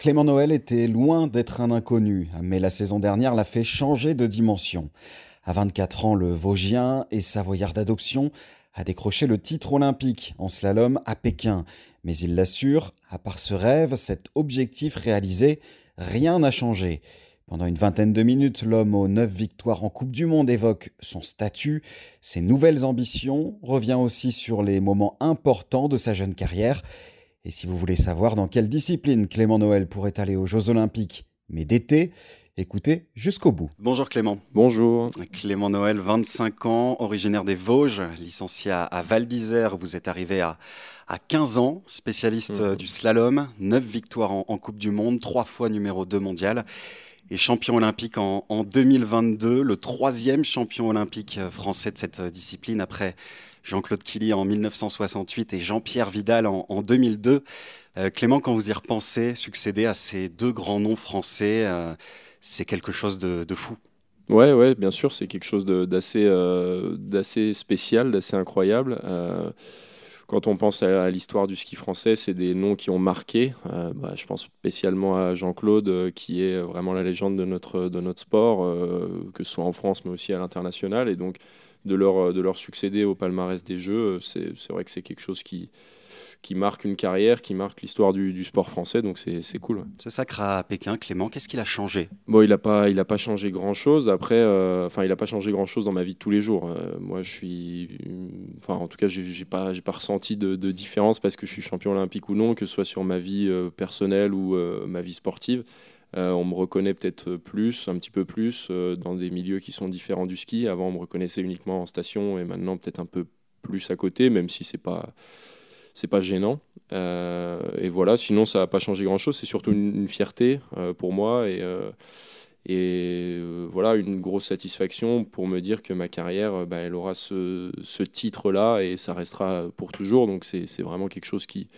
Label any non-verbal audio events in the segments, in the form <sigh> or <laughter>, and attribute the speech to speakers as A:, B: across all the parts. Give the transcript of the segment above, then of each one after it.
A: Clément Noël était loin d'être un inconnu, mais la saison dernière l'a fait changer de dimension. À 24 ans, le Vosgien et Savoyard d'adoption a décroché le titre olympique en slalom à Pékin. Mais il l'assure, à part ce rêve, cet objectif réalisé, rien n'a changé. Pendant une vingtaine de minutes, l'homme aux neuf victoires en Coupe du Monde évoque son statut, ses nouvelles ambitions, revient aussi sur les moments importants de sa jeune carrière et si vous voulez savoir dans quelle discipline Clément Noël pourrait aller aux Jeux Olympiques, mais d'été, écoutez jusqu'au bout. Bonjour Clément.
B: Bonjour.
A: Clément Noël, 25 ans, originaire des Vosges, licencié à Val d'Isère. Vous êtes arrivé à, à 15 ans, spécialiste mmh. du slalom, 9 victoires en, Coupe du Monde, 3 fois numéro 2 mondial et champion olympique en, en, 2022, le troisième champion olympique français de cette discipline après Jean-Claude Killy en 1968 et Jean-Pierre Vidal en, 2002. Euh, Clément, quand vous y repensez, succéder à ces deux grands noms français, euh, c'est quelque chose de, fou.
B: Ouais, ouais, bien sûr, c'est quelque chose d'assez euh, d'assez spécial, d'assez incroyable. Quand on pense à, l'histoire du ski français, c'est des noms qui ont marqué. Bah, je pense spécialement à Jean-Claude, qui est vraiment la légende de notre, de notre sport, que ce soit en France, mais aussi à l'international. Et donc, de leur, euh, de leur succéder au palmarès des Jeux, euh, c'est vrai que c'est quelque chose qui, qui marque une carrière, qui marque l'histoire du, du, sport français, donc c'est cool.
A: C'est sacré à Pékin, Clément, qu'est-ce qu'il a changé?
B: Bon, il n'a pas, il a pas changé grand-chose. Après, euh, enfin, il n'a pas changé grand-chose dans ma vie de tous les jours. moi, je suis, enfin, en tout cas, j'ai pas, pas ressenti de, de, différence parce que je suis champion olympique ou non, que ce soit sur ma vie personnelle ou ma vie sportive. Euh, on me reconnaît peut-être plus, un petit peu plus, euh, dans des milieux qui sont différents du ski. Avant, on me reconnaissait uniquement en station et maintenant peut-être un peu plus à côté, même si c'est pas c'est pas gênant. Euh, et voilà, sinon ça n'a pas changé grand-chose. C'est surtout une, fierté pour moi et, et voilà une grosse satisfaction pour me dire que ma carrière, bah, elle aura ce, ce titre-là et ça restera pour toujours. Donc c'est vraiment quelque chose qui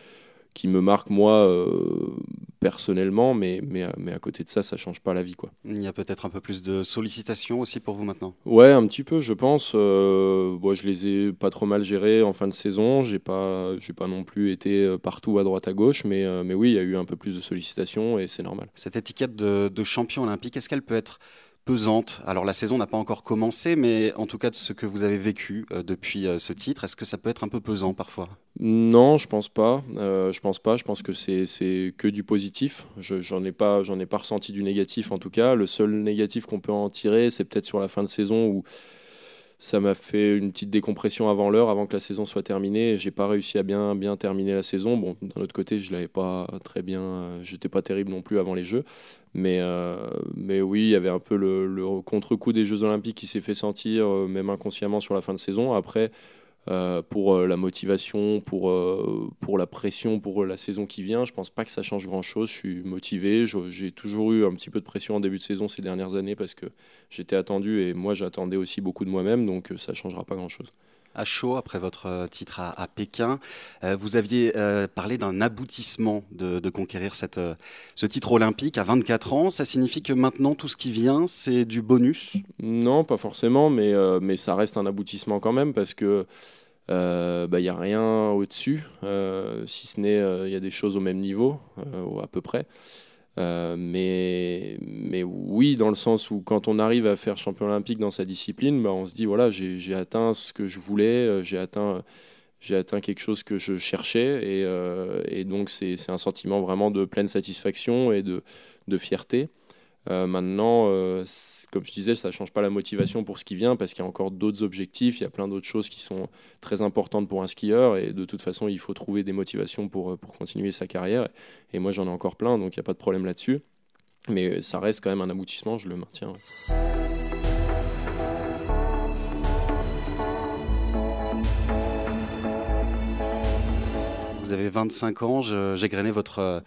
B: qui me marque moi euh, personnellement, mais, mais, mais, à côté de ça, ça change pas la vie. Quoi.
A: Il y a peut-être un peu plus de sollicitations aussi pour vous maintenant?
B: Ouais, un petit peu, je pense. Euh, je les ai pas trop mal gérés en fin de saison. J'ai pas, j'ai pas non plus été euh, partout à droite à gauche, mais, euh, mais oui, il y a eu un peu plus de sollicitations et c'est normal.
A: Cette étiquette de, de champion olympique, est-ce qu'elle peut être pesante Alors la saison n'a pas encore commencé, mais en tout cas de ce que vous avez vécu euh, depuis euh, ce titre, est-ce que ça peut être un peu pesant parfois?
B: Non, je pense pas. Euh, je pense pas. Je pense que c'est que du positif. J'en ai pas, j'en ai pas ressenti du négatif en tout cas. Le seul négatif qu'on peut en tirer, c'est peut-être sur la fin de saison où ça m'a fait une petite décompression avant l'heure, avant que la saison soit terminée. J'ai pas réussi à bien, bien terminer la saison. Bon, d'un autre côté, je l'avais pas très bien. J'étais pas terrible non plus avant les Jeux. Mais, euh, mais oui, il y avait un peu le, contre-coup des Jeux Olympiques qui s'est fait sentir, euh, même inconsciemment, sur la fin de saison. Après, euh, pour la motivation, pour, pour la pression, pour la saison qui vient. Je pense pas que ça change grand-chose. Je suis motivé. J'ai toujours eu un petit peu de pression en début de saison ces dernières années parce que j'étais attendu et moi j'attendais aussi beaucoup de moi-même, donc ça changera pas grand-chose
A: à chaud après votre euh, titre à, Pékin. Euh, vous aviez euh, parlé d'un aboutissement de, conquérir cette, ce titre olympique à 24 ans. Ça signifie que maintenant, tout ce qui vient, c'est du bonus?
B: Non, pas forcément, mais, mais ça reste un aboutissement quand même parce que il bah, n'y a rien au-dessus, si ce n'est il y a des choses au même niveau, à peu près. Euh, mais, mais oui, dans le sens où quand on arrive à faire champion olympique dans sa discipline, bah, on se dit voilà, j'ai atteint ce que je voulais, euh, j'ai atteint, atteint quelque chose que je cherchais, et, euh, donc c'est un sentiment vraiment de pleine satisfaction et de fierté. Maintenant, comme je disais, ça ne change pas la motivation pour ce qui vient parce qu'il y a encore d'autres objectifs, il y a plein d'autres choses qui sont très importantes pour un skieur et de toute façon, il faut trouver des motivations pour, pour continuer sa carrière. Et moi, j'en ai encore plein, donc il n'y a pas de problème là-dessus. Mais ça reste quand même un aboutissement, je le maintiens.
A: Vous avez 25 ans, j'ai grainé votre,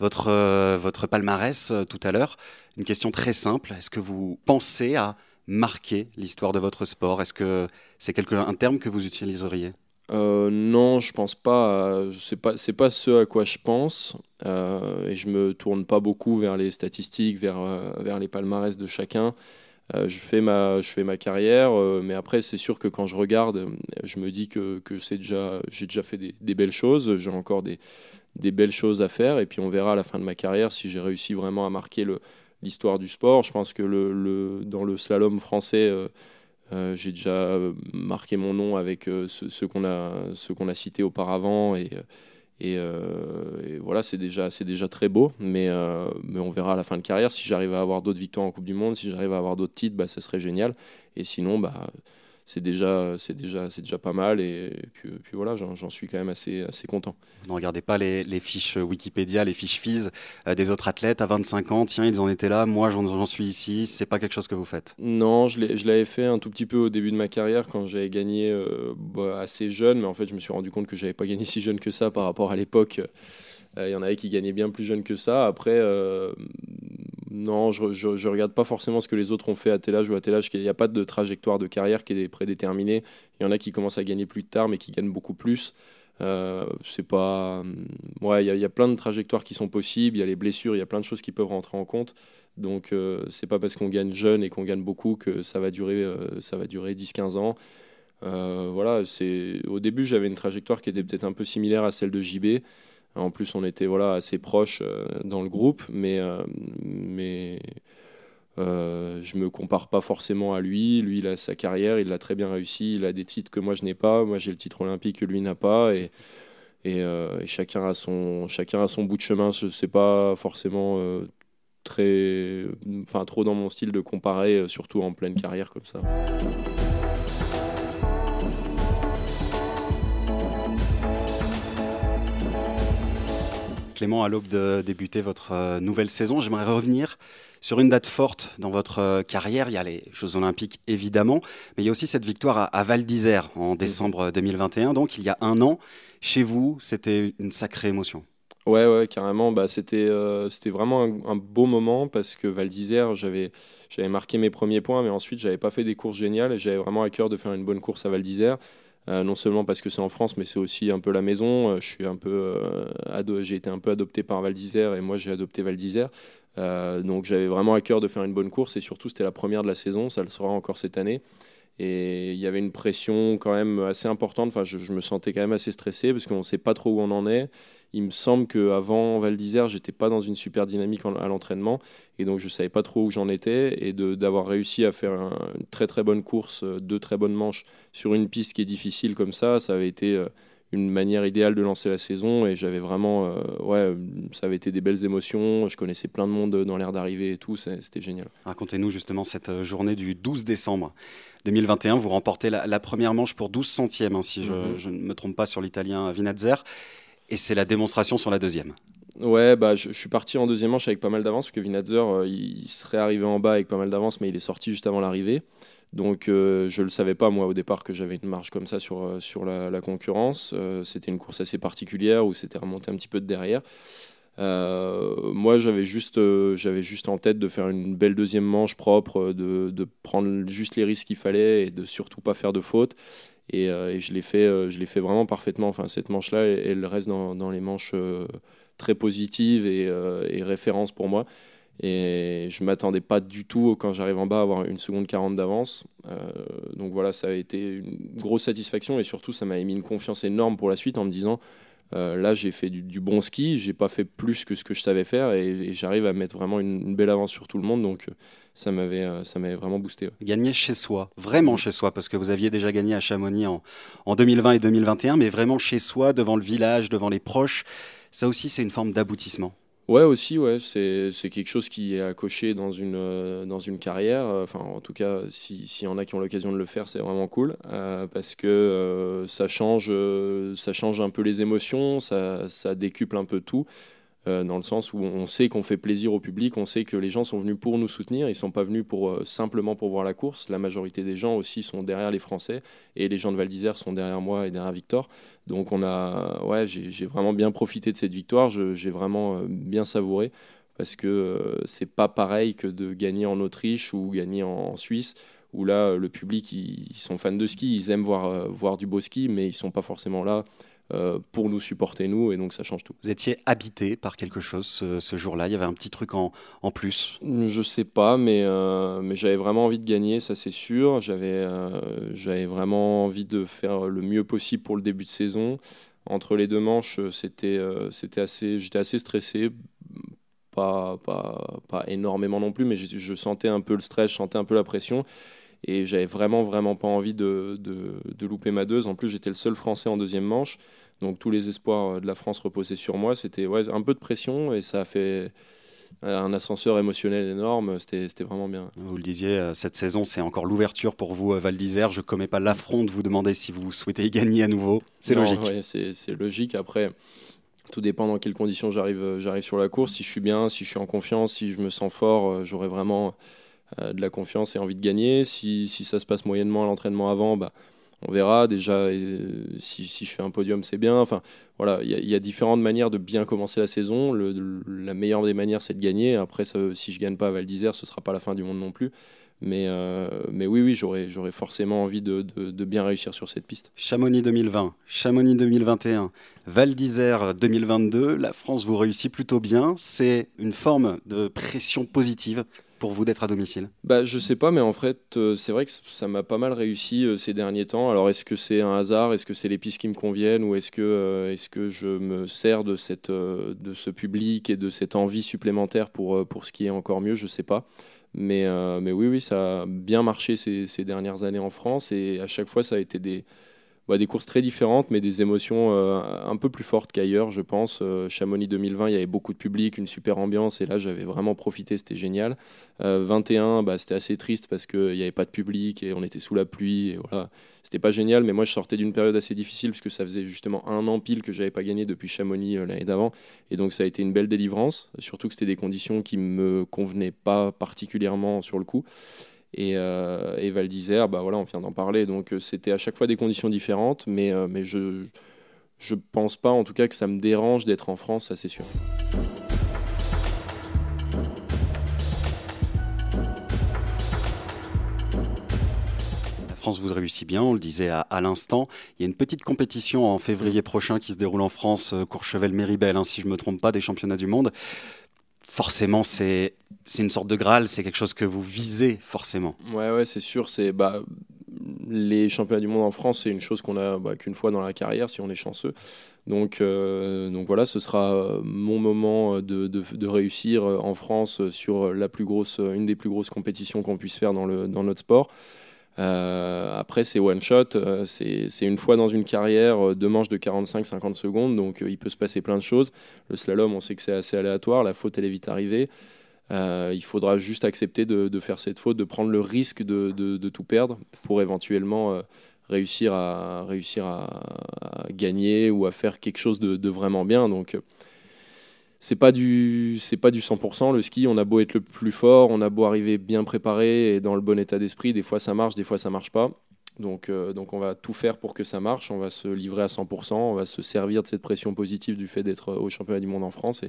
A: votre, votre palmarès euh, tout à l'heure. Une question très simple, est-ce que vous pensez à marquer l'histoire de votre sport? Est-ce que c'est quelque, un terme que vous utiliseriez?
B: Euh, non, je pense pas. C'est pas pas ce à quoi je pense. Euh, et je me tourne pas beaucoup vers les statistiques, vers vers les palmarès de chacun. Euh, je, fais ma, je fais ma carrière, euh, mais après, c'est sûr que quand je regarde, je me dis que, que c'est déjà, j'ai déjà fait des, des belles choses, j'ai encore des, des, belles choses à faire, et puis on verra à la fin de ma carrière si j'ai réussi vraiment à marquer l'histoire du sport. Je pense que dans le slalom français, euh, j'ai déjà marqué mon nom avec ceux, ceux qu'on a, ceux qu'on a cités auparavant, et euh, voilà, c'est déjà, déjà très beau, mais, euh, mais on verra à la fin de carrière. Si j'arrive à avoir d'autres victoires en Coupe du Monde, si j'arrive à avoir d'autres titres, bah, ça serait génial. Et sinon, bah, c'est déjà, c'est déjà, c'est déjà pas mal. Et, puis, puis, voilà, j'en suis quand même assez, assez content.
A: Ne regardez pas les, les, fiches Wikipédia, les fiches FIS euh, des autres athlètes à 25 ans. Tiens, ils en étaient là. Moi, j'en suis ici. C'est pas quelque chose que vous faites?
B: Non, je l'avais fait un tout petit peu au début de ma carrière quand j'avais gagné euh, bah, assez jeune, mais en fait, je me suis rendu compte que j'avais pas gagné si jeune que ça par rapport à l'époque. Euh, il y en avait qui gagnaient bien plus jeune que ça. Après, non, je, je, regarde pas forcément ce que les autres ont fait à tel âge ou à tel âge. Il n'y a pas de trajectoire de carrière qui est prédéterminée. Il y en a qui commencent à gagner plus tard, mais qui gagnent beaucoup plus. Euh, c'est pas. Ouais, il y, a plein de trajectoires qui sont possibles. Il y a les blessures, il y a plein de choses qui peuvent rentrer en compte. Donc, euh, c'est pas parce qu'on gagne jeune et qu'on gagne beaucoup que ça va durer, euh, ça va durer 10-15 ans. voilà, c'est au début j'avais une trajectoire qui était peut-être un peu similaire à celle de JB. En plus, on était voilà, assez proches euh, dans le groupe, mais, euh, mais euh, je me compare pas forcément à lui. Lui, il a sa carrière, il l'a très bien réussi. Il a des titres que moi, je n'ai pas. Moi, j'ai le titre olympique que lui n'a pas. Et, et, chacun, a son, chacun a son bout de chemin. Ce n'est pas forcément très, trop dans mon style de comparer, surtout en pleine carrière comme ça.
A: Clément, à l'aube de débuter votre euh, nouvelle saison, j'aimerais revenir sur une date forte dans votre euh, carrière. Il y a les Jeux Olympiques, évidemment, mais il y a aussi cette victoire à, Val d'Isère en mhm. décembre 2021. Donc, il y a un an, chez vous, c'était une sacrée émotion.
B: Ouais, ouais, carrément. Bah, c'était, euh, c'était vraiment un, beau moment parce que Val d'Isère, j'avais, j'avais marqué mes premiers points, mais ensuite, j'avais pas fait des courses géniales et j'avais vraiment à cœur de faire une bonne course à Val d'Isère. Euh, non seulement parce que c'est en France, mais c'est aussi un peu la maison. Euh, je suis un peu, euh, j'ai été un peu adopté par Val d'Isère et moi j'ai adopté Val d'Isère. donc j'avais vraiment à cœur de faire une bonne course et surtout c'était la première de la saison, ça le sera encore cette année. Et il y avait une pression quand même assez importante. Enfin, je, je me sentais quand même assez stressé parce qu'on ne sait pas trop où on en est. Il me semble qu'avant Val d'Isère, j'étais pas dans une super dynamique à l'entraînement et donc je savais pas trop où j'en étais. Et d'avoir réussi à faire une très très bonne course, euh, deux très bonnes manches sur une piste qui est difficile comme ça, ça avait été euh, une manière idéale de lancer la saison et j'avais vraiment, euh, ouais, ça avait été des belles émotions. Je connaissais plein de monde dans l'air d'arrivée et tout, c'était génial.
A: Racontez-nous justement cette journée du 12 décembre 2021. Vous remportez la, première manche pour 12 centièmes, hein, si je, mm-hmm. je, ne me trompe pas sur l'italien Vinazzer. Et c'est la démonstration sur la deuxième.
B: Ouais, bah, je, suis parti en deuxième manche avec pas mal d'avance, parce que Vinatzer, euh, il serait arrivé en bas avec pas mal d'avance, mais il est sorti juste avant l'arrivée. Donc euh, je ne le savais pas moi au départ que j'avais une marge comme ça sur, euh, sur la, concurrence. c'était une course assez particulière où c'était remonté un petit peu de derrière. moi j'avais juste, j'avais juste en tête de faire une belle deuxième manche propre, de, de prendre juste les risques qu'il fallait et de surtout pas faire de fautes. Euh, et, je l'ai fait, euh, je fait vraiment parfaitement. Enfin, cette manche-là, elle, reste dans, les manches euh, très positives et, et référence pour moi. Et je m'attendais pas du tout quand j'arrive en bas à avoir une seconde 40 d'avance. donc voilà, ça a été une grosse satisfaction et surtout ça m'a mis une confiance énorme pour la suite en me disant là j'ai fait du, bon ski, j'ai pas fait plus que ce que je savais faire et, j'arrive à mettre vraiment une, belle avance sur tout le monde. Donc ça m'avait euh, ça m'avait vraiment boosté.
A: Gagner chez soi, vraiment chez soi, parce que vous aviez déjà gagné à Chamonix en, en 2020 et 2021, mais vraiment chez soi, devant le village, devant les proches, ça aussi c'est une forme d'aboutissement.
B: Ouais, aussi, ouais. C'est, quelque chose qui est à cocher dans une, euh, dans une carrière. Enfin, en tout cas, s'il y en a qui ont l'occasion de le faire, c'est vraiment cool. Euh, parce que euh, ça, change, ça change un peu les émotions, ça, ça décuple un peu tout. Euh, dans le sens où on sait qu'on fait plaisir au public, on sait que les gens sont venus pour nous soutenir, ils ne sont pas venus pour, euh, simplement pour voir la course. La majorité des gens aussi sont derrière les Français et les gens de Val d'Isère sont derrière moi et derrière Victor. Donc on a, ouais, j'ai vraiment bien profité de cette victoire, j'ai vraiment euh, bien savouré parce que c'est pas pareil que de gagner en Autriche ou gagner en, Suisse où là le public ils, sont fans de ski, ils aiment voir, voir du beau ski mais ils sont pas forcément là euh, pour nous supporter, nous, et donc ça change tout.
A: Vous étiez habité par quelque chose ce, jour-là? Il y avait un petit truc en, en plus?
B: Je sais pas, mais, euh, mais j'avais vraiment envie de gagner, ça c'est sûr. J'avais euh, j'avais vraiment envie de faire le mieux possible pour le début de saison. Entre les deux manches, c'était c'était assez, j'étais assez stressé. Pas, pas, pas énormément non plus, mais je, je sentais un peu le stress, je sentais un peu la pression et j'avais vraiment vraiment pas envie de, de, de, louper ma deuxième. En plus, j'étais le seul Français en deuxième manche. Donc tous les espoirs euh, de la France reposaient sur moi. C'était ouais, un peu de pression et ça a fait euh, un ascenseur émotionnel énorme. C'était vraiment bien.
A: Vous le disiez, euh, cette saison, c'est encore l'ouverture pour vous, Val d'Isère. Je ne commets pas l'affront de vous demander si vous souhaitez <laughs> gagner à nouveau. C'est logique.
B: Ouais, c'est logique. Après, tout dépend dans quelles conditions j'arrive sur la course. Si je suis bien, si je suis en confiance, si je me sens fort, j'aurai vraiment de la confiance et envie de gagner. Si, si ça se passe moyennement à l'entraînement avant, bah, on verra. Déjà si, si, je fais un podium c'est bien. Enfin voilà il y, a différentes manières de bien commencer la saison. La meilleure des manières c'est de gagner. Après si je gagne pas à Val d'Isère ce sera pas la fin du monde non plus. Mais, euh, mais oui oui j'aurais, j'aurais forcément envie de, de, bien réussir sur cette piste.
A: Chamonix 2020 Chamonix 2021 Val d'Isère 2022 la France vous réussit plutôt bien. C'est une forme de pression positive pour vous d'être à domicile?
B: Bah, Je sais pas, mais en fait, euh, c'est vrai que ça m'a pas mal réussi euh, ces derniers temps. Alors, est-ce que c'est un hasard? Est-ce que c'est les pistes qui me conviennent? Ou est-ce que, euh, est-ce que je me sers de, cette, de ce public et de cette envie supplémentaire pour, pour ce qui est encore mieux? Je sais pas. Mais, mais oui, oui, ça a bien marché ces, ces dernières années en France. Et à chaque fois, ça a été des, des courses très différentes, mais des émotions euh, un peu plus fortes qu'ailleurs, je pense. Euh, Chamonix 2020, il y avait beaucoup de public, une super ambiance, et là, j'avais vraiment profité, c'était génial. 21, euh, bah, c'était assez triste parce qu'il n'y avait pas de public et on était sous la pluie, et voilà. C'était pas génial, mais moi, je sortais d'une période assez difficile parce que ça faisait justement un an pile que j'avais pas gagné depuis Chamonix l'année d'avant, et donc ça a été une belle délivrance, surtout que c'était des conditions qui me convenaient pas particulièrement sur le coup. Et, euh, et, Val d'Isère, bah voilà, on vient d'en parler. Donc euh, c'était à chaque fois des conditions différentes, mais, euh, mais je ne pense pas en tout cas que ça me dérange d'être en France, ça c'est sûr.
A: La France vous réussit bien, on le disait à, l'instant. Il y a une petite compétition en février prochain qui se déroule en France, Courchevel-Méribel, hein, si je ne me trompe pas, des championnats du monde forcément, c'est une sorte de Graal, c'est quelque chose que vous visez forcément.
B: Ouais, ouais, c'est sûr. C'est bah, les championnats du monde en France, c'est une chose qu'on a bah, qu'une fois dans la carrière, si on est chanceux. Donc, euh, donc voilà, ce sera mon moment de, de, réussir en France sur la plus grosse, une des plus grosses compétitions qu'on puisse faire dans, le, dans notre sport. Euh, après, c'est one shot, euh, c'est une fois dans une carrière, euh, deux manches de 45-50 secondes, donc il peut se passer plein de choses. Le slalom, on sait que c'est assez aléatoire, la faute, elle est vite arrivée. il faudra juste accepter de, faire cette faute, de prendre le risque de, tout perdre pour éventuellement réussir, à, à, gagner ou à faire quelque chose de, vraiment bien. Donc, c'est pas du c'est pas du 100% le ski on a beau être le plus fort on a beau arriver bien préparé et dans le bon état d'esprit des fois ça marche des fois ça marche pas. Donc, euh, on va tout faire pour que ça marche. On va se livrer à 100% on va se servir de cette pression positive du fait d'être au championnat du monde en France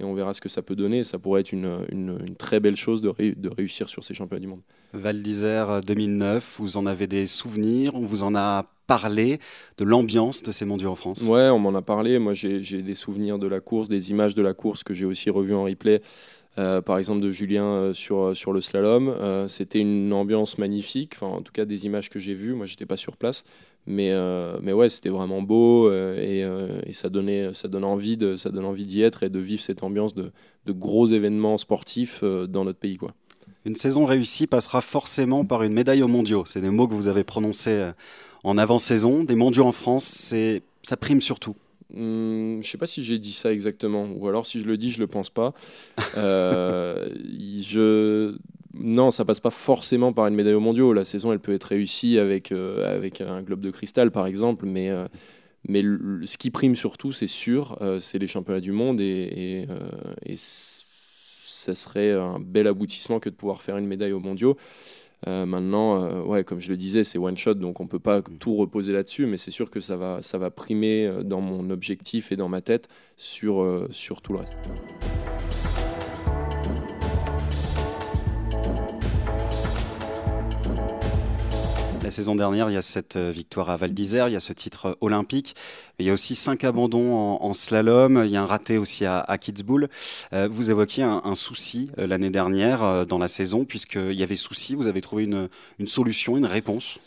B: et, on verra ce que ça peut donner ça pourrait être une, une, très belle chose de, de, réussir sur ces championnats du monde
A: Val d'Isère 2009 vous en avez des souvenirs? On vous en a parler de l'ambiance de ces mondiaux en France?
B: Ouais, on m'en a parlé. Moi, j'ai des souvenirs de la course, des images de la course que j'ai aussi revues en replay. Euh, par exemple de Julien euh, sur, euh, sur le slalom. C'était une ambiance magnifique, enfin, en tout cas des images que j'ai vues. Moi, j'étais pas sur place, mais, mais ouais, c'était vraiment beau et, et, ça, donnait, ça, donne envie de, ça donne envie d'y être et de vivre cette ambiance de, de gros événements sportifs dans notre pays. Quoi.
A: Une saison réussie passera forcément par une médaille aux mondiaux. C'est des mots que vous avez prononcés en avant-saison. Des mondiaux en France, c'est ça prime surtout.
B: Hmm, je sais pas si j'ai dit ça exactement, ou alors si je le dis, je le pense pas. Euh, <laughs> je... Non, ça passe pas forcément par une médaille au mondiaux. La saison, elle peut être réussie avec, euh, avec un globe de cristal, par exemple, mais, euh, mais ce qui prime surtout, c'est sûr, c'est les championnats du monde et, et, et ça serait un bel aboutissement que de pouvoir faire une médaille aux mondiaux. Euh, maintenant, euh, ouais, comme je le disais, c'est one shot, donc on peut pas mm. tout reposer là-dessus, mais c'est sûr que ça va, ça va primer euh, dans mon objectif et dans ma tête sur, sur tout le reste.
A: La saison dernière, il y a cette euh, victoire à Val d'Isère, il y a ce titre euh, olympique. Il y a aussi cinq abandons en, slalom. Il y a un raté aussi à, à Kitzbühel. Euh, vous évoquiez un, souci l'année dernière dans la saison, puisqu'il y avait souci. Vous avez trouvé une, solution, une réponse?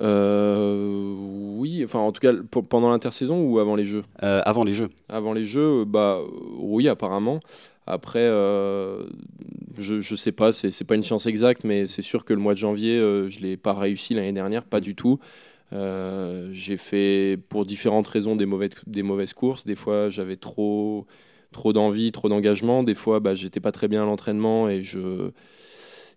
B: Oui, enfin en tout cas pendant l'intersaison ou avant les Jeux?
A: Avant les Jeux.
B: Avant les Jeux, bah oui apparemment. Après, euh, je ne sais pas, c'est pas une science exacte, mais c'est sûr que le mois de janvier, euh, je ne l'ai pas réussi l'année dernière, pas du tout. Euh, j'ai fait pour différentes raisons des, mauvaises, des mauvaises courses. Des fois, j'avais trop, trop d'envie, trop d'engagement. Des fois, bah, j'étais pas très bien à l'entraînement et je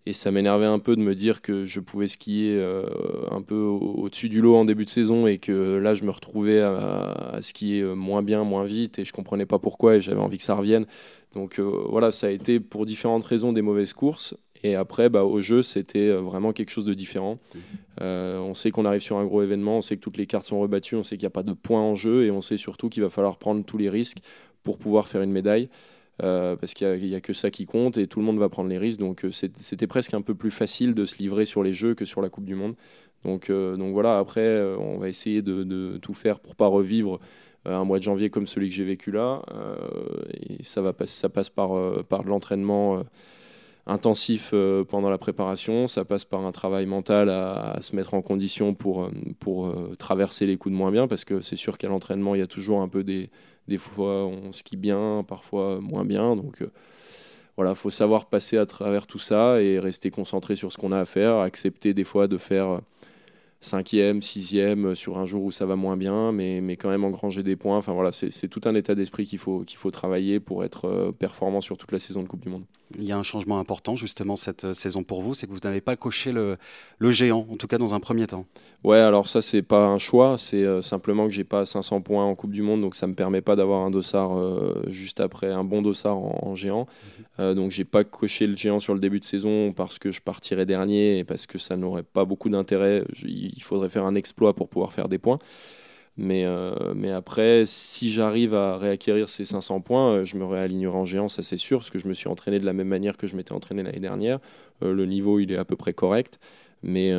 B: et ça m'énervait un peu de me dire que je pouvais skier euh, un peu au-dessus du lot en début de saison et que là je me retrouvais à, skier moins bien, moins vite et je comprenais pas pourquoi et j'avais envie que ça revienne. Donc euh, voilà, ça a été pour différentes raisons des mauvaises courses. Et après, bah, au jeu, c'était euh, vraiment quelque chose de différent. Mmh. on sait qu'on arrive sur un gros événement, on sait que toutes les cartes sont rebattues, on sait qu'il n'y a pas de points en jeu et on sait surtout qu'il va falloir prendre tous les risques pour pouvoir faire une médaille. Euh, parce qu'il n'y a, que ça qui compte et tout le monde va prendre les risques. Donc euh, c'était presque un peu plus facile de se livrer sur les jeux que sur la Coupe du Monde. Donc, euh, voilà, après, on va essayer de, tout faire pour pas revivre un mois de janvier comme celui que j'ai vécu là. ça, passe par, par l'entraînement intensif pendant la préparation, ça passe par un travail mental à, se mettre en condition pour traverser les coups de moins bien, parce que c'est sûr qu'à l'entraînement, il y a toujours un peu des, des fois, on skie bien, parfois moins bien. Donc euh, voilà, faut savoir passer à travers tout ça et rester concentré sur ce qu'on a à faire, accepter des fois de faire cinquième, sixième sur un jour où ça va moins bien, mais, quand même engranger des points. Enfin voilà, c'est tout un état d'esprit qu'il faut, qu'il faut travailler pour être euh, performant sur toute la saison de Coupe du Monde.
A: Il y a un changement important justement cette euh, saison pour vous, c'est que vous n'avez pas coché le, le, géant, en tout cas dans un premier temps.
B: Ouais, alors ça c'est pas un choix, c'est euh, simplement que j'ai pas 500 points en Coupe du Monde, donc ça me permet pas d'avoir un dossard juste après, un bon dossard en, géant. Mhm. donc j'ai pas coché le géant sur le début de saison parce que je partirais dernier et parce que ça n'aurait pas beaucoup d'intérêt il faudrait faire un exploit pour pouvoir faire des points. Mais, euh, mais après, si j'arrive à réacquérir ces 500 points, euh, je me réalignerai en géant, ça c'est sûr, parce que je me suis entraîné de la même manière que je m'étais entraîné l'année dernière. Euh, le niveau, il est à peu près correct. Mais,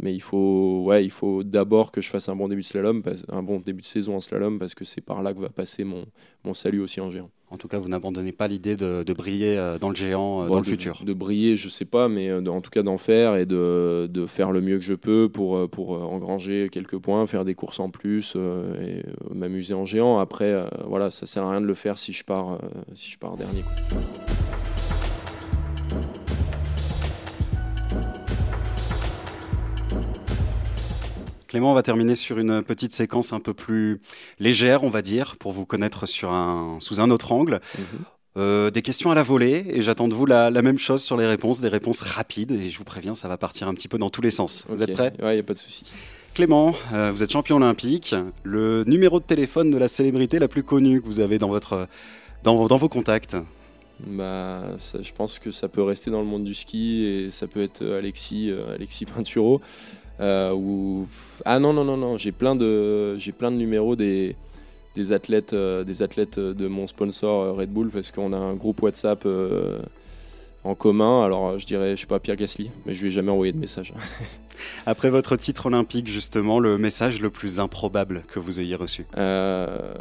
B: mais il faut, ouais, il faut d'abord que je fasse un bon début de slalom, un bon début de saison en slalom, parce que c'est par là que va passer mon, mon salut aussi en géant.
A: En tout cas, vous n'abandonnez pas l'idée de, briller euh, dans le géant euh, dans le futur.
B: De briller, je sais pas, mais euh, en tout cas d'en faire et de, faire le mieux que je peux pour, pour engranger quelques points, faire des courses en plus et m'amuser en géant. Après, voilà, ça sert à rien de le faire si je pars, si je pars dernier.
A: Clément, on va terminer sur une petite séquence un peu plus légère, on va dire, pour vous connaître sur un, sous un autre angle. Mhm. Euh, des questions à la volée et j'attends de vous la, même chose sur les réponses, des réponses rapides et je vous préviens, ça va partir un petit peu dans tous les sens. Vous êtes prêts?
B: Oui, il n'y a pas de souci.
A: Clément, euh, vous êtes champion olympique. Le numéro de téléphone de la célébrité la plus connue que vous avez dans, votre, dans, dans vos contacts?
B: Bah, je pense que ça peut rester dans le monde du ski et ça peut être Alexis, euh, Alexis Pinturo. Euh, ah non, non, non, non, j'ai plein de, j'ai plein de numéros des, des athlètes, euh, des athlètes de mon sponsor euh, Red Bull parce qu'on a un groupe WhatsApp en commun. Alors je dirais, je sais pas, Pierre Gasly, mais je lui ai jamais envoyé de message. <laughs>
A: Après votre titre olympique, justement, le message le plus improbable que vous ayez reçu?
B: Euh,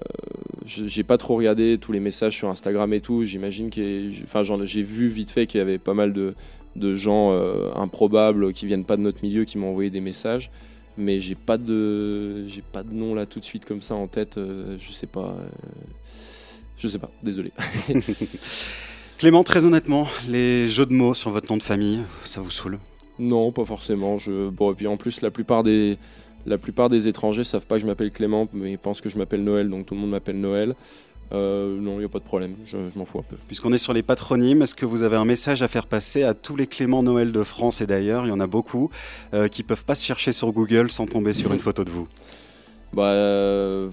B: J'ai pas trop regardé tous les messages sur Instagram et tout. J'imagine que, enfin, j'ai vu vite fait qu'il y avait pas mal de, de gens euh, improbables qui viennent pas de notre milieu qui m'ont envoyé des messages. Mais j'ai pas de j'ai pas de nom là tout de suite comme ça en tête. Euh, je sais pas euh, je sais pas. Désolé. <laughs>
A: Clément très honnêtement les jeux de mots sur votre nom de famille ça vous saoule?
B: Non pas forcément. Je bon et puis en plus la plupart des La plupart des étrangers savent pas que je m'appelle Clément, mais ils pensent que je m'appelle Noël, donc tout le monde m'appelle Noël. Euh, non, il n'y a pas de problème, je, m'en fous un peu.
A: Puisqu'on est sur les patronymes, est-ce que vous avez un message à faire passer à tous les Clément Noël de France et d'ailleurs Il y en a beaucoup euh, qui peuvent pas se chercher sur Google sans tomber sur une <laughs> photo de vous?
B: Bah, euh,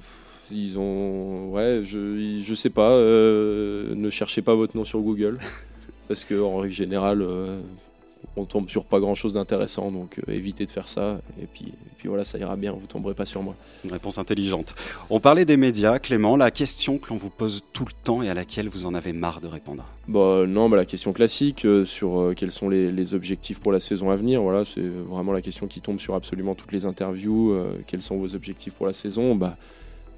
B: ils ont. Ouais, je, je sais pas, euh, ne cherchez pas votre nom sur Google. <laughs> parce qu'en règle générale, on tombe sur pas grand chose d'intéressant, donc euh, évitez de faire ça. Et puis, puis voilà, ça ira bien, vous tomberez pas sur moi.
A: Une réponse intelligente. On parlait des médias, Clément, la question que l'on vous pose tout le temps et à laquelle vous en avez marre de répondre.
B: Bah non, bah, la question classique euh, sur euh, quels sont les, objectifs pour la saison à venir. Voilà, c'est vraiment la question qui tombe sur absolument toutes les interviews. quels sont vos objectifs pour la saison bah,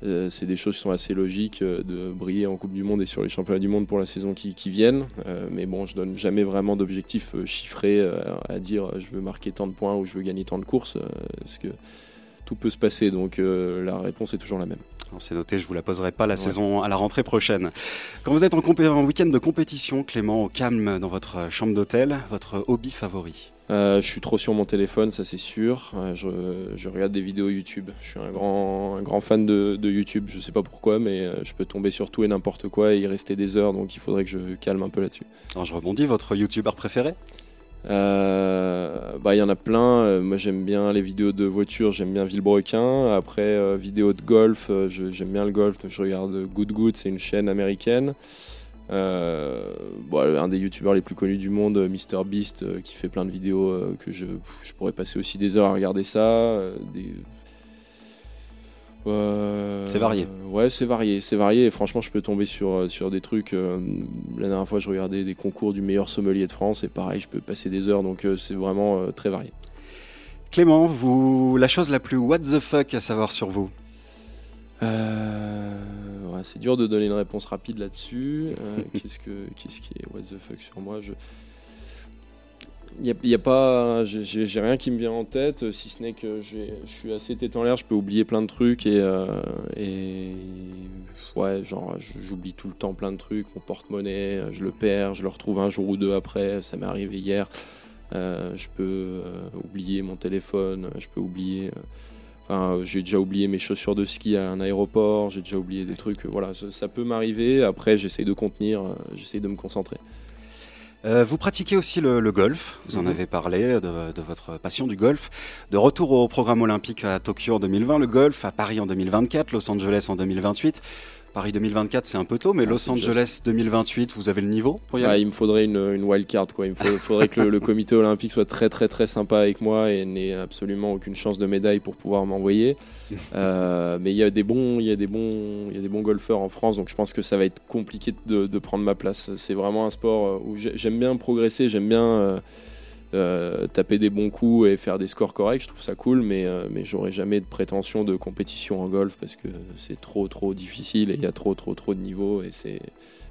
B: euh, c'est des choses qui sont assez logiques euh, de briller en Coupe du Monde et sur les championnats du monde pour la saison qui, viennent. Euh, mais bon, je donne jamais vraiment d'objectifs chiffrés à dire je veux marquer tant de points ou je veux gagner tant de courses, parce que tout peut se passer. Donc la réponse est toujours la même.
A: C'est noté, je vous la poserai pas la saison à la rentrée prochaine. Quand vous êtes en, en week-end de compétition, Clément, au calme dans votre chambre d'hôtel, votre hobby favori?
B: Euh, je suis trop sur mon téléphone, ça c'est sûr. Euh, je, regarde des vidéos YouTube. Je suis un grand, un grand fan de, YouTube. Je sais pas pourquoi, mais euh, je peux tomber sur tout et n'importe quoi et y rester des heures. Donc il faudrait que je calme un peu là-dessus.
A: Alors je rebondis, votre YouTuber préféré?
B: Bah, il y en a plein. moi, j'aime bien les vidéos de voiture, j'aime bien Villebrequin. Après, vidéos de golf, j'aime bien le golf. Je regarde Good Good, c'est une chaîne américaine. Euh, un des youtubeurs les plus connus du monde, MrBeast, euh, qui fait plein de vidéos euh, que je, je, pourrais passer aussi des heures à regarder ça.
A: c'est varié.
B: ouais, c'est varié, c'est varié. Et franchement, je peux tomber sur, sur des trucs. la dernière fois, je regardais des concours du meilleur sommelier de France, et pareil, je peux passer des heures. Donc, c'est vraiment très varié.
A: Clément, vous, la chose la plus what the fuck à savoir sur vous?
B: C'est dur de donner une réponse rapide là-dessus. Euh, <laughs> qu'est-ce, que, qu'est-ce qui est what the fuck sur moi? Je... Y a, pas, j'ai, rien qui me vient en tête, si ce n'est que je suis assez tête en l'air, je peux oublier plein de trucs et, euh, et ouais, genre j'oublie tout le temps plein de trucs, mon porte-monnaie, je le perds, je le retrouve un jour ou deux après, ça m'est arrivé hier. Euh, je peux oublier mon téléphone, je peux oublier j'ai déjà oublié mes chaussures de ski à un aéroport, j'ai déjà oublié des trucs. Euh, voilà, ça, peut m'arriver. Après, j'essaye de contenir, euh, j'essaye de me concentrer.
A: Euh, vous pratiquez aussi le, golf, vous en mhm. avez parlé de, de, votre passion du golf. De retour au programme olympique à Tokyo en 2020, le golf, à Paris en 2024, Los Angeles en 2028. Paris 2024, c'est un peu tôt, mais ah, Los Angeles 2028, vous avez le niveau
B: pour y aller ah, Il me faudrait une, une wild card. Quoi. Il me faudrait que le, comité olympique soit très très très sympa avec moi et n'ait absolument aucune chance de médaille pour pouvoir m'envoyer. <laughs> Euh, mais il y a des bons, il y a des bons, il y a des bons golfeurs en France, donc je pense que ça va être compliqué de, de prendre ma place. C'est vraiment un sport où j'aime bien progresser, j'aime bien. Euh, euh, taper des bons coups et faire des scores corrects, je trouve ça cool, mais, euh, mais j'aurais jamais de prétention de compétition en golf parce que c'est trop trop difficile et il y a trop trop trop de niveaux. Et c'est...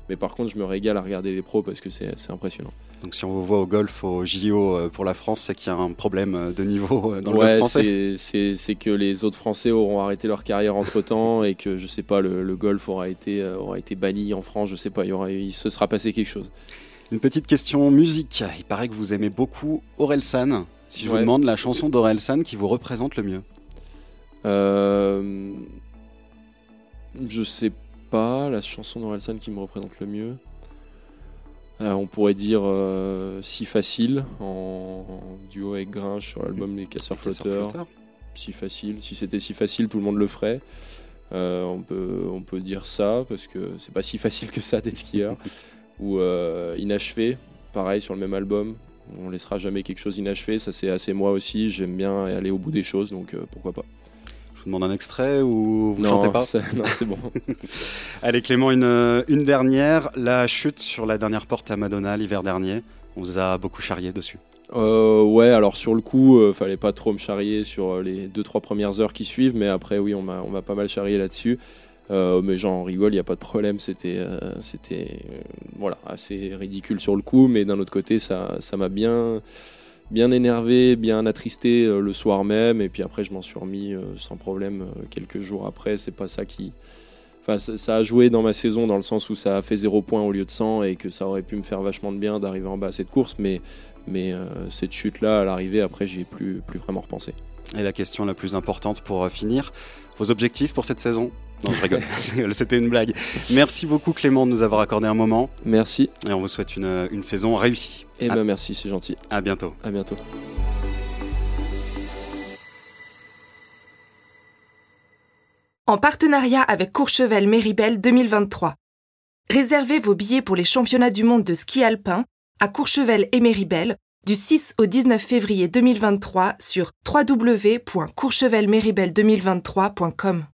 B: Mais par contre, je me régale à regarder les pros parce que c'est, impressionnant.
A: Donc si on vous voit au golf, au JO euh, pour la France, c'est qu'il y a un problème de niveau dans le golf français
B: c'est, c'est, que les autres Français auront arrêté leur carrière entre-temps et que, je sais pas, le, golf aura été, aura été banni en France, je sais pas, il, y aura, il se sera passé quelque chose.
A: Une petite question musique. Il paraît que vous aimez beaucoup San. Si je vous demande la chanson San qui vous représente le mieux
B: euh... Je sais pas la chanson San qui me représente le mieux. Euh, on pourrait dire euh, Si Facile en, duo avec Grinch sur l'album Les Casseurs Flotteurs. Si Facile. Si c'était si facile, tout le monde le ferait. Euh, on, peut, on peut dire ça parce que c'est pas si facile que ça d'être skieur. <laughs> ou euh, Inachevé, pareil sur le même album. On laissera jamais quelque chose inachevé, ça c'est assez moi aussi. J'aime bien aller au bout des choses, donc euh, pourquoi pas.
A: Je vous demande un extrait ou vous ne chantez pas
B: Non, c'est bon. <laughs>
A: Allez Clément, une, une dernière. La chute sur la dernière porte à Madonna l'hiver dernier, on vous a beaucoup charrié dessus.
B: Euh, ouais, alors sur le coup, euh, fallait pas trop me charrier sur les 2-3 premières heures qui suivent, mais après, oui, on m'a pas mal charrié là-dessus. Euh, mais j'en rigole, il n'y a pas de problème. C'était euh, c'était euh, voilà, assez ridicule sur le coup, mais d'un autre côté, ça m'a bien, bien énervé, bien attristé le soir même. Et puis après, je m'en suis remis sans problème quelques jours après. C'est pas ça qui. Enfin, ça, a joué dans ma saison dans le sens où ça a fait 0 points au lieu de 100 et que ça aurait pu me faire vachement de bien d'arriver en bas à cette course. Mais, mais cette chute-là, à l'arrivée, après, j'y ai plus, plus vraiment repensé.
A: Et la question la plus importante pour euh, finir, vos objectifs pour cette saison? Non, je rigole. <laughs> C'était une blague. Merci beaucoup Clément de nous avoir accordé un moment.
B: Merci.
A: Et on vous souhaite une, une saison réussie.
B: Eh ben merci, c'est gentil.
A: À bientôt.
B: À bientôt.
C: En partenariat avec Courchevel Méribel 2023. Réservez vos billets pour les championnats du monde de ski alpin à Courchevel et Méribel du 6 au 19 février 2023 sur www.courchevelméribel2023.com.